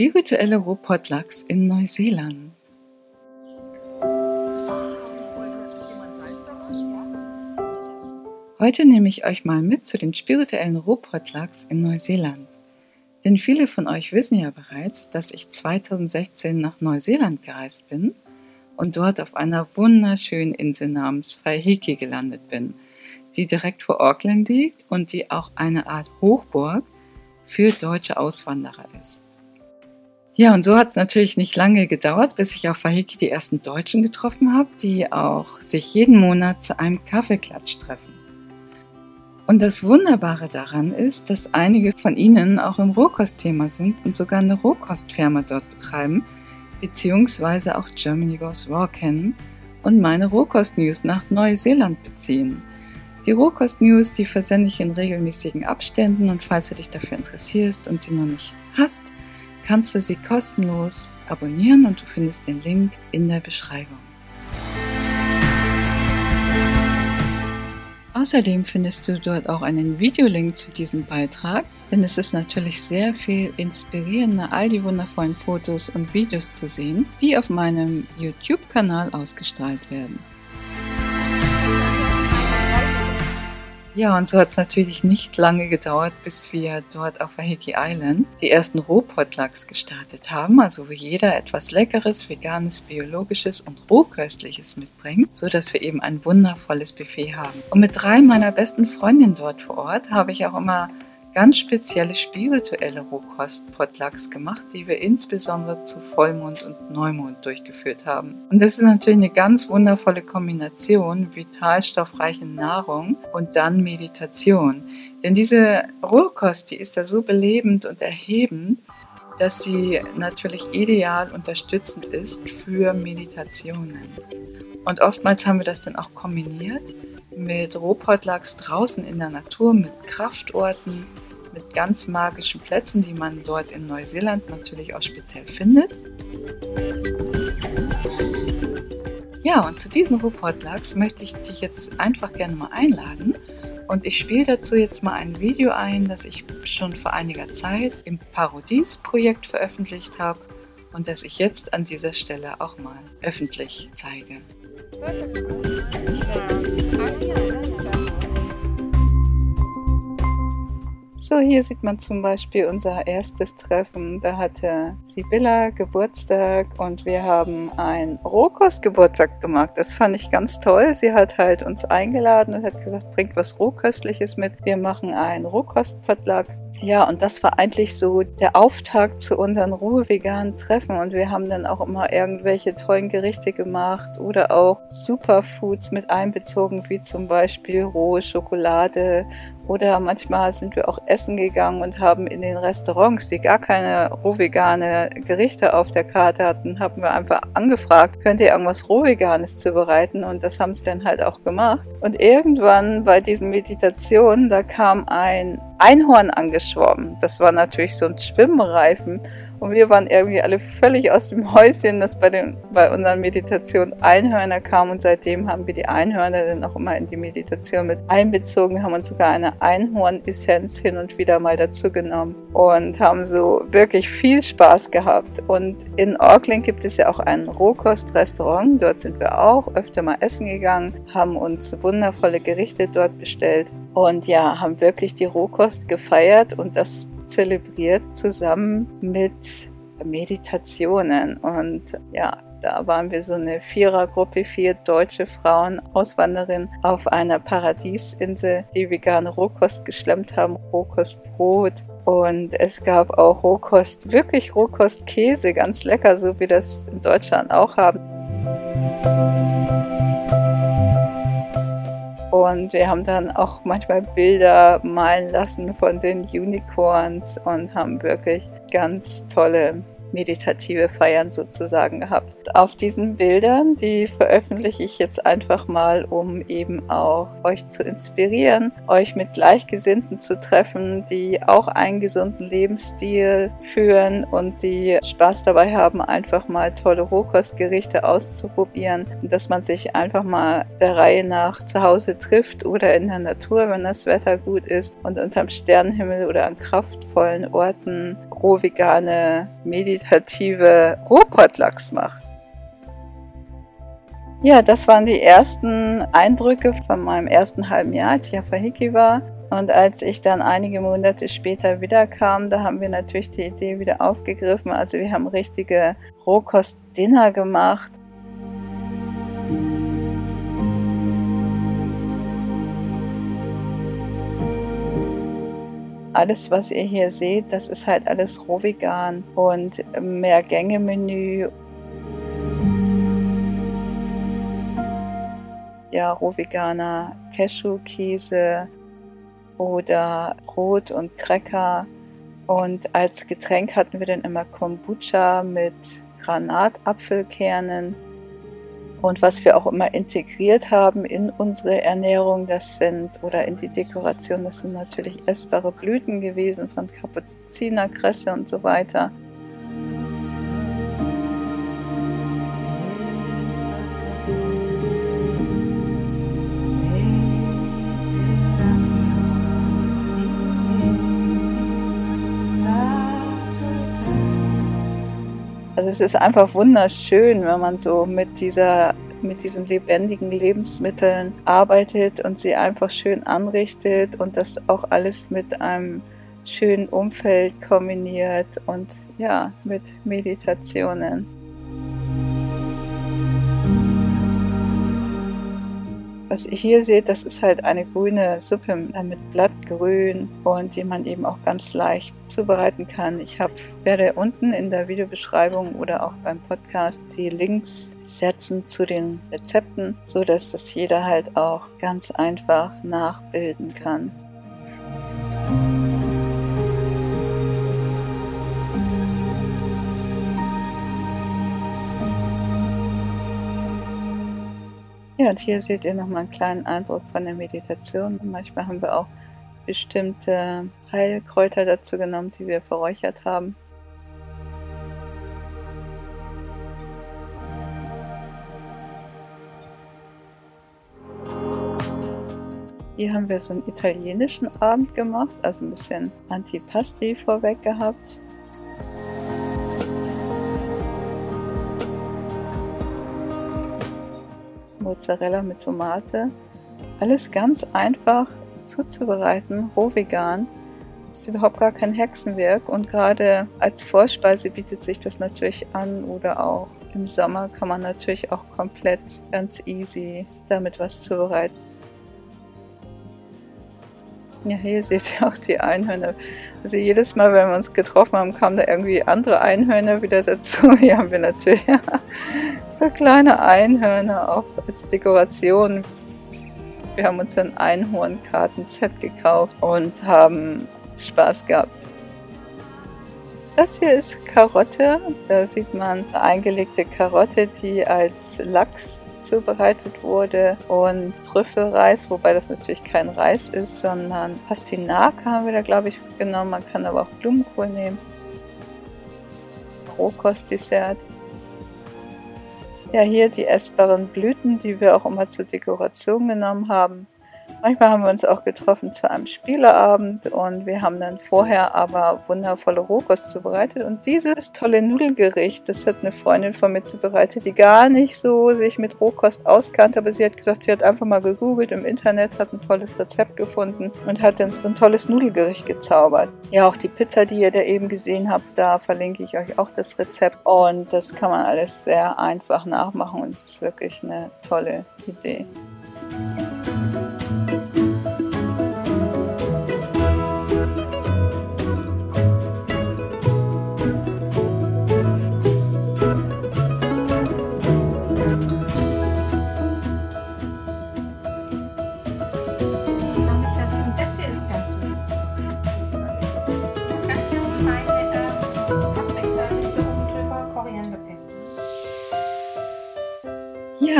spirituelle Rohpotlachs in Neuseeland. Heute nehme ich euch mal mit zu den spirituellen Rohpotlachs in Neuseeland. Denn viele von euch wissen ja bereits, dass ich 2016 nach Neuseeland gereist bin und dort auf einer wunderschönen Insel namens Waiheke gelandet bin, die direkt vor Auckland liegt und die auch eine Art Hochburg für deutsche Auswanderer ist. Ja, und so hat es natürlich nicht lange gedauert, bis ich auf Waiheke die ersten Deutschen getroffen habe, die auch sich jeden Monat zu einem Kaffeeklatsch treffen. Und das Wunderbare daran ist, dass einige von ihnen auch im Rohkostthema sind und sogar eine Rohkostfirma dort betreiben, beziehungsweise auch Germany Goes Raw kennen und meine Rohkost-News nach Neuseeland beziehen. Die Rohkost-News, die versende ich in regelmäßigen Abständen und falls du dich dafür interessierst und sie noch nicht hast, kannst du sie kostenlos abonnieren und du findest den Link in der Beschreibung. Außerdem findest du dort auch einen Videolink zu diesem Beitrag, denn es ist natürlich sehr viel inspirierender, all die wundervollen Fotos und Videos zu sehen, die auf meinem YouTube-Kanal ausgestrahlt werden. Ja, und so hat es natürlich nicht lange gedauert, bis wir dort auf Wahiki Island die ersten Rohpotlachs gestartet haben, also wo jeder etwas Leckeres, Veganes, Biologisches und Rohköstliches mitbringt, so dass wir eben ein wundervolles Buffet haben. Und mit drei meiner besten Freundinnen dort vor Ort habe ich auch immer ganz spezielle spirituelle Rohkost-Potlucks gemacht, die wir insbesondere zu Vollmond und Neumond durchgeführt haben. Und das ist natürlich eine ganz wundervolle Kombination, vitalstoffreiche Nahrung und dann Meditation. Denn diese Rohkost, die ist da so belebend und erhebend, dass sie natürlich ideal unterstützend ist für Meditationen. Und oftmals haben wir das dann auch kombiniert mit Rohpotlachs draußen in der Natur, mit Kraftorten, mit ganz magischen Plätzen, die man dort in Neuseeland natürlich auch speziell findet. Ja, und zu diesen Rohpotlachs möchte ich dich jetzt einfach gerne mal einladen. Und ich spiele dazu jetzt mal ein Video ein, das ich schon vor einiger Zeit im Parodies-Projekt veröffentlicht habe und das ich jetzt an dieser Stelle auch mal öffentlich zeige. Perfect. So, hier sieht man zum Beispiel unser erstes Treffen. Da hatte Sibylla Geburtstag und wir haben ein Rohkostgeburtstag gemacht. Das fand ich ganz toll. Sie hat halt uns eingeladen und hat gesagt, bringt was Rohköstliches mit. Wir machen ein Rohkostpotluck. Ja, und das war eigentlich so der Auftakt zu unseren rohe-veganen Treffen. Und wir haben dann auch immer irgendwelche tollen Gerichte gemacht oder auch Superfoods mit einbezogen, wie zum Beispiel rohe Schokolade oder manchmal sind wir auch essen gegangen und haben in den Restaurants, die gar keine rohvegane Gerichte auf der Karte hatten, haben wir einfach angefragt, könnt ihr irgendwas rohveganes zubereiten? Und das haben sie dann halt auch gemacht. Und irgendwann bei diesen Meditationen, da kam ein Einhorn angeschwommen. Das war natürlich so ein Schwimmreifen. Und wir waren irgendwie alle völlig aus dem Häuschen, dass bei, den, bei unseren Meditationen Einhörner kamen. Und seitdem haben wir die Einhörner dann auch immer in die Meditation mit einbezogen. Haben uns sogar eine Einhorn-Essenz hin und wieder mal dazu genommen und haben so wirklich viel Spaß gehabt. Und in Auckland gibt es ja auch ein Rohkostrestaurant. Dort sind wir auch öfter mal essen gegangen, haben uns wundervolle Gerichte dort bestellt und ja, haben wirklich die Rohkost gefeiert und das zelebriert zusammen mit Meditationen. Und ja, da waren wir so eine Vierergruppe, vier deutsche Frauen, Auswanderinnen auf einer Paradiesinsel, die vegane Rohkost geschlemmt haben, Rohkostbrot. Und es gab auch Rohkost, wirklich Rohkostkäse, ganz lecker, so wie das in Deutschland auch haben. Und wir haben dann auch manchmal Bilder malen lassen von den Unicorns und haben wirklich ganz tolle meditative Feiern sozusagen gehabt. Auf diesen Bildern, die veröffentliche ich jetzt einfach mal, um eben auch euch zu inspirieren, euch mit Gleichgesinnten zu treffen, die auch einen gesunden Lebensstil führen und die Spaß dabei haben, einfach mal tolle Rohkostgerichte auszuprobieren dass man sich einfach mal der Reihe nach zu Hause trifft oder in der Natur, wenn das Wetter gut ist und unterm Sternenhimmel oder an kraftvollen Orten roh vegane meditative Ruhrpottlachs macht. Ja, das waren die ersten Eindrücke von meinem ersten halben Jahr, als ich auf Ahiki war. Und als ich dann einige Monate später wiederkam, da haben wir natürlich die Idee wieder aufgegriffen. Also wir haben richtige Rohkost-Dinner gemacht. Alles, was ihr hier seht, das ist halt alles rohvegan und mehr Gänge-Menü ja, rohveganer Cashewkäse oder Brot und Cracker. Und als Getränk hatten wir dann immer Kombucha mit Granatapfelkernen. Und was wir auch immer integriert haben in unsere Ernährung, das sind, oder in die Dekoration, das sind natürlich essbare Blüten gewesen von Kapuzinerkresse und so weiter. Also es ist einfach wunderschön, wenn man so mit dieser mit diesen lebendigen Lebensmitteln arbeitet und sie einfach schön anrichtet und das auch alles mit einem schönen Umfeld kombiniert und ja, mit Meditationen. Was ihr hier seht, das ist halt eine grüne Suppe mit Blattgrün und die man eben auch ganz leicht zubereiten kann. Ich hab, werde unten in der Videobeschreibung oder auch beim Podcast die Links setzen zu den Rezepten, so dass das jeder halt auch ganz einfach nachbilden kann. Ja, und hier seht ihr nochmal einen kleinen Eindruck von der Meditation. Manchmal haben wir auch bestimmte Heilkräuter dazu genommen, die wir verräuchert haben. Hier haben wir so einen italienischen Abend gemacht, also ein bisschen Antipasti vorweg gehabt. Mozzarella mit Tomate. Alles ganz einfach zuzubereiten, roh vegan. Ist überhaupt gar kein Hexenwerk und gerade als Vorspeise bietet sich das natürlich an oder auch im Sommer kann man natürlich auch komplett ganz easy damit was zubereiten. Ja, hier seht ihr auch die Einhörner. Also jedes Mal, wenn wir uns getroffen haben, kamen da irgendwie andere Einhörner wieder dazu. Hier haben wir natürlich so kleine Einhörner auch als Dekoration. Wir haben uns ein Einhornkarten-Set gekauft und haben Spaß gehabt. Das hier ist Karotte. Da sieht man eingelegte Karotte, die als Lachs zubereitet wurde und Trüffelreis, wobei das natürlich kein Reis ist, sondern Pastinake haben wir da glaube ich genommen. Man kann aber auch Blumenkohl nehmen. Rohkostdessert. Ja, hier die essbaren Blüten, die wir auch immer zur Dekoration genommen haben. Manchmal haben wir uns auch getroffen zu einem Spieleabend und wir haben dann vorher aber wundervolle Rohkost zubereitet. Und dieses tolle Nudelgericht, das hat eine Freundin von mir zubereitet, die gar nicht so sich mit Rohkost auskannte, aber sie hat gesagt, sie hat einfach mal gegoogelt im Internet, hat ein tolles Rezept gefunden und hat dann so ein tolles Nudelgericht gezaubert. Ja, auch die Pizza, die ihr da eben gesehen habt, da verlinke ich euch auch das Rezept und das kann man alles sehr einfach nachmachen und es ist wirklich eine tolle Idee.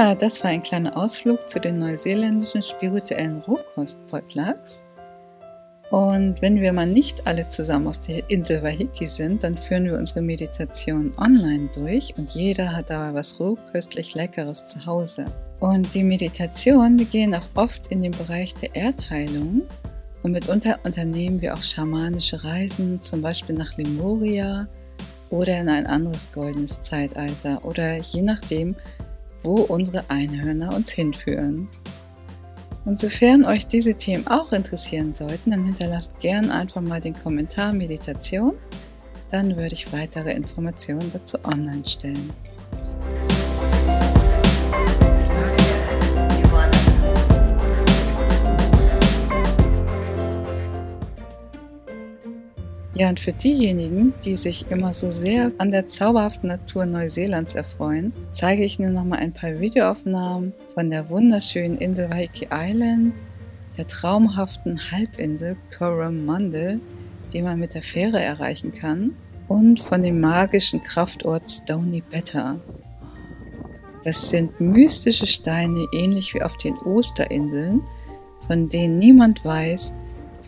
Ja, das war ein kleiner Ausflug zu den neuseeländischen spirituellen Rohkost-Potlucks. Und wenn wir mal nicht alle zusammen auf der Insel Wahiki sind, dann führen wir unsere Meditation online durch und jeder hat dabei was rohköstlich Leckeres zu Hause. Und die Meditationen, die gehen auch oft in den Bereich der Erdheilung und mitunter unternehmen wir auch schamanische Reisen, zum Beispiel nach Lemuria oder in ein anderes goldenes Zeitalter oder je nachdem, wo unsere Einhörner uns hinführen. Und sofern euch diese Themen auch interessieren sollten, dann hinterlasst gern einfach mal den Kommentar Meditation. Dann würde ich weitere Informationen dazu online stellen. Ja, und für diejenigen, die sich immer so sehr an der zauberhaften Natur Neuseelands erfreuen, zeige ich nur noch mal ein paar Videoaufnahmen von der wunderschönen Insel Waiheke Island, der traumhaften Halbinsel Coromandel, die man mit der Fähre erreichen kann, und von dem magischen Kraftort Stony Better. Das sind mystische Steine, ähnlich wie auf den Osterinseln, von denen niemand weiß,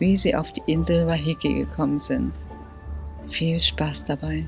wie sie auf die Insel Wahiki gekommen sind. Viel Spaß dabei!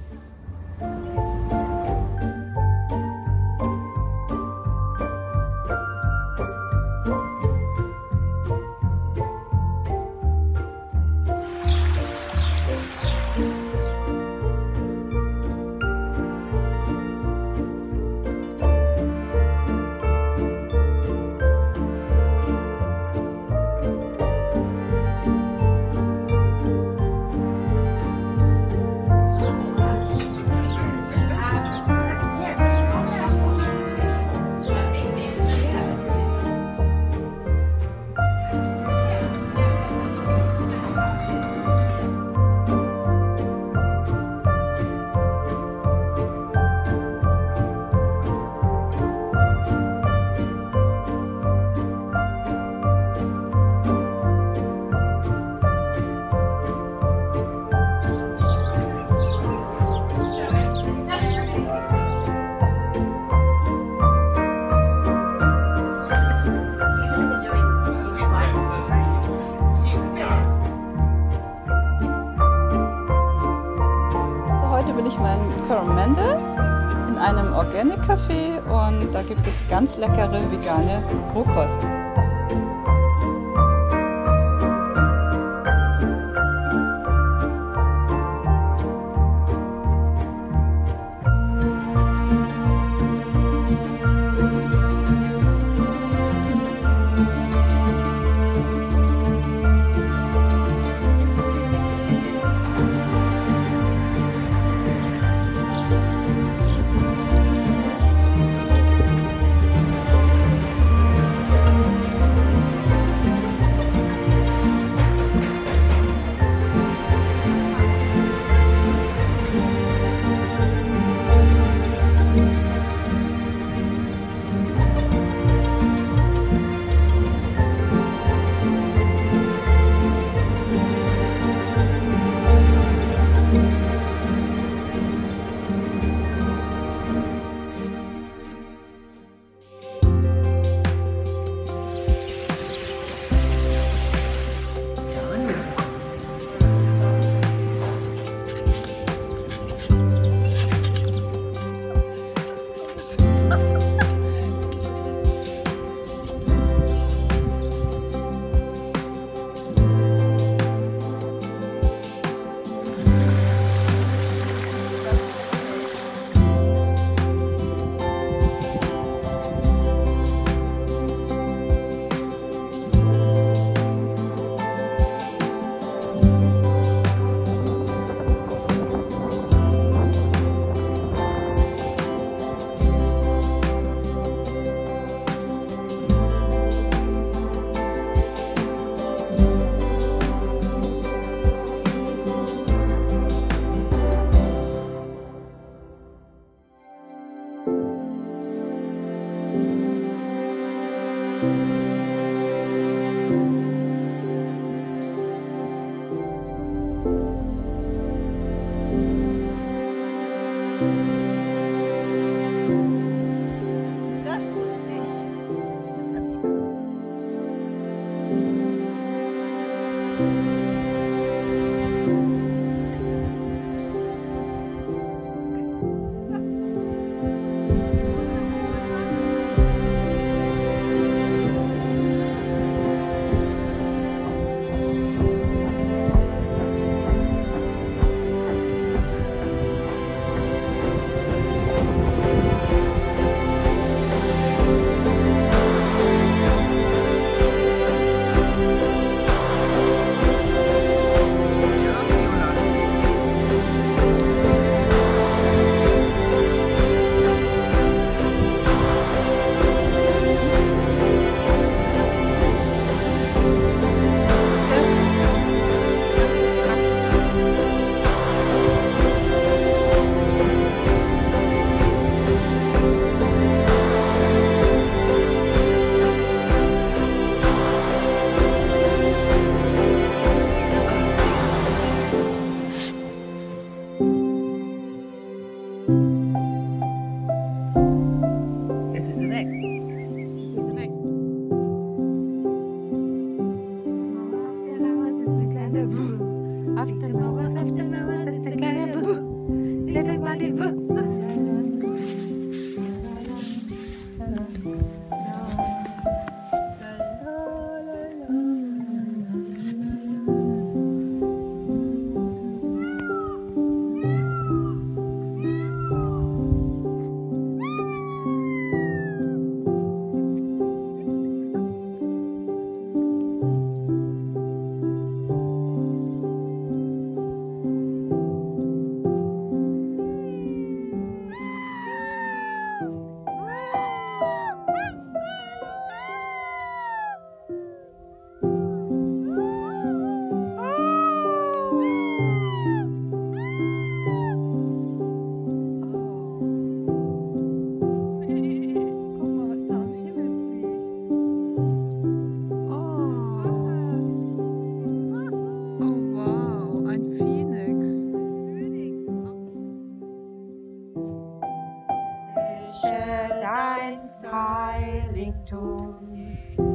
Da gibt es ganz leckere vegane Rohkost. rendezvous. After my after my it's a rendezvous. Little rendezvous. Wenn dir